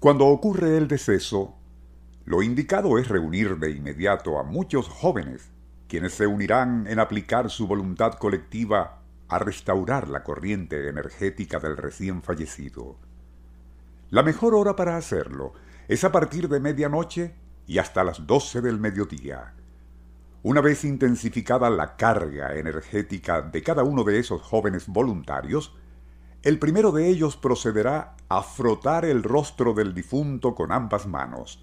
Cuando ocurre el deceso, lo indicado es reunir de inmediato a muchos jóvenes, quienes se unirán en aplicar su voluntad colectiva a restaurar la corriente energética del recién fallecido. La mejor hora para hacerlo es a partir de medianoche y hasta las doce del mediodía. Una vez intensificada la carga energética de cada uno de esos jóvenes voluntarios, el primero de ellos procederá a frotar el rostro del difunto con ambas manos.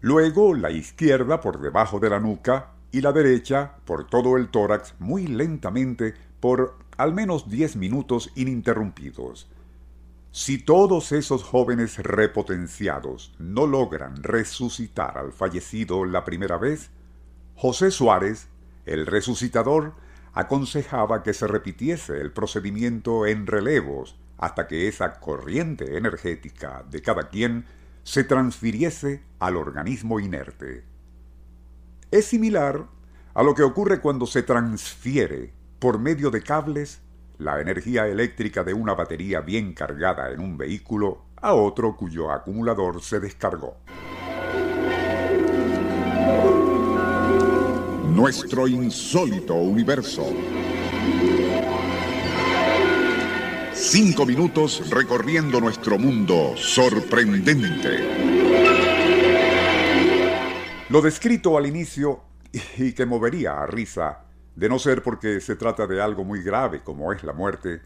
Luego la izquierda por debajo de la nuca y la derecha por todo el tórax muy lentamente por al menos diez minutos ininterrumpidos. Si todos esos jóvenes repotenciados no logran resucitar al fallecido la primera vez, José Suárez, el resucitador, aconsejaba que se repitiese el procedimiento en relevos hasta que esa corriente energética de cada quien se transfiriese al organismo inerte. Es similar a lo que ocurre cuando se transfiere por medio de cables la energía eléctrica de una batería bien cargada en un vehículo a otro cuyo acumulador se descargó. Nuestro insólito universo. Cinco minutos recorriendo nuestro mundo sorprendente. Lo descrito al inicio y que movería a risa, de no ser porque se trata de algo muy grave como es la muerte,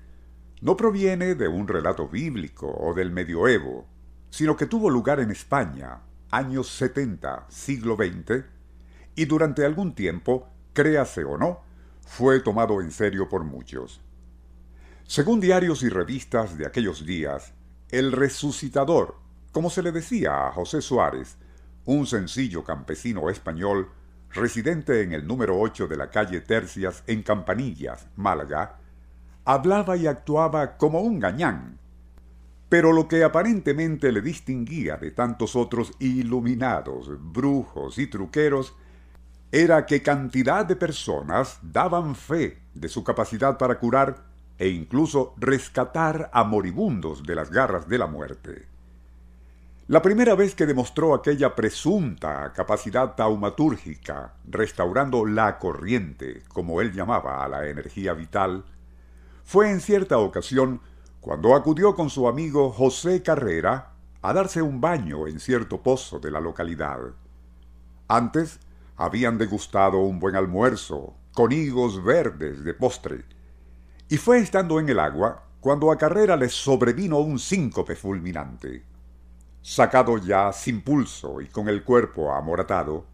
no proviene de un relato bíblico o del medioevo, sino que tuvo lugar en España, años 70, siglo XX, y durante algún tiempo, créase o no, fue tomado en serio por muchos. Según diarios y revistas de aquellos días, el resucitador, como se le decía a José Suárez, un sencillo campesino español, residente en el número 8 de la calle Tercias en Campanillas, Málaga, hablaba y actuaba como un gañán. Pero lo que aparentemente le distinguía de tantos otros iluminados, brujos y truqueros era que cantidad de personas daban fe de su capacidad para curar e incluso rescatar a moribundos de las garras de la muerte. La primera vez que demostró aquella presunta capacidad taumatúrgica, restaurando la corriente, como él llamaba a la energía vital, fue en cierta ocasión cuando acudió con su amigo José Carrera a darse un baño en cierto pozo de la localidad. Antes habían degustado un buen almuerzo, con higos verdes de postre, y fue estando en el agua cuando a Carrera le sobrevino un síncope fulminante. Sacado ya sin pulso y con el cuerpo amoratado,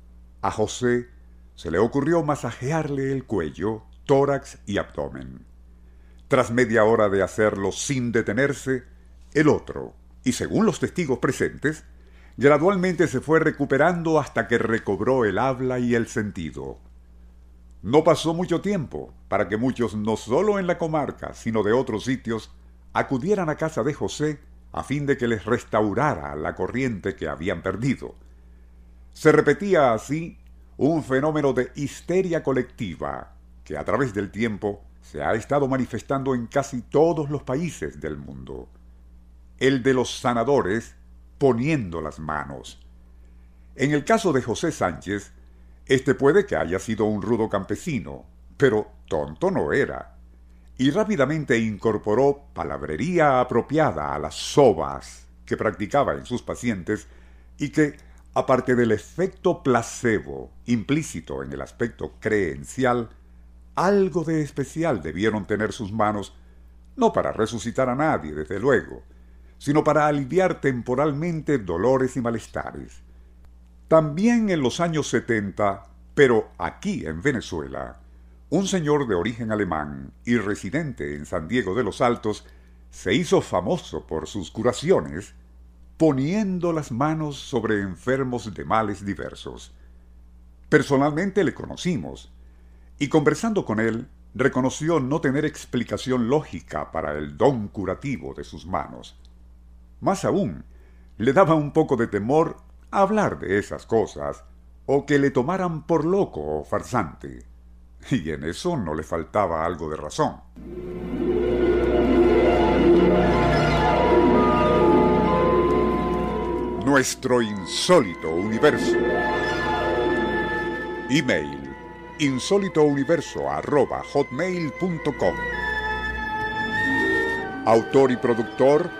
a José se le ocurrió masajearle el cuello, tórax y abdomen. Tras media hora de hacerlo sin detenerse, el otro, y según los testigos presentes, gradualmente se fue recuperando hasta que recobró el habla y el sentido. No pasó mucho tiempo para que muchos, no solo en la comarca, sino de otros sitios, acudieran a casa de José a fin de que les restaurara la corriente que habían perdido. Se repetía así un fenómeno de histeria colectiva que a través del tiempo se ha estado manifestando en casi todos los países del mundo. El de los sanadores poniendo las manos. En el caso de José Sánchez, este puede que haya sido un rudo campesino, pero tonto no era y rápidamente incorporó palabrería apropiada a las sobas que practicaba en sus pacientes y que, aparte del efecto placebo implícito en el aspecto creencial, algo de especial debieron tener sus manos, no para resucitar a nadie, desde luego, sino para aliviar temporalmente dolores y malestares. También en los años setenta, pero aquí en Venezuela, un señor de origen alemán y residente en San Diego de los Altos se hizo famoso por sus curaciones poniendo las manos sobre enfermos de males diversos. Personalmente le conocimos, y conversando con él, reconoció no tener explicación lógica para el don curativo de sus manos. Más aún, le daba un poco de temor hablar de esas cosas, o que le tomaran por loco o farsante. Y en eso no le faltaba algo de razón. Nuestro insólito universo. Email insólitouniverso.hotmail.com Autor y productor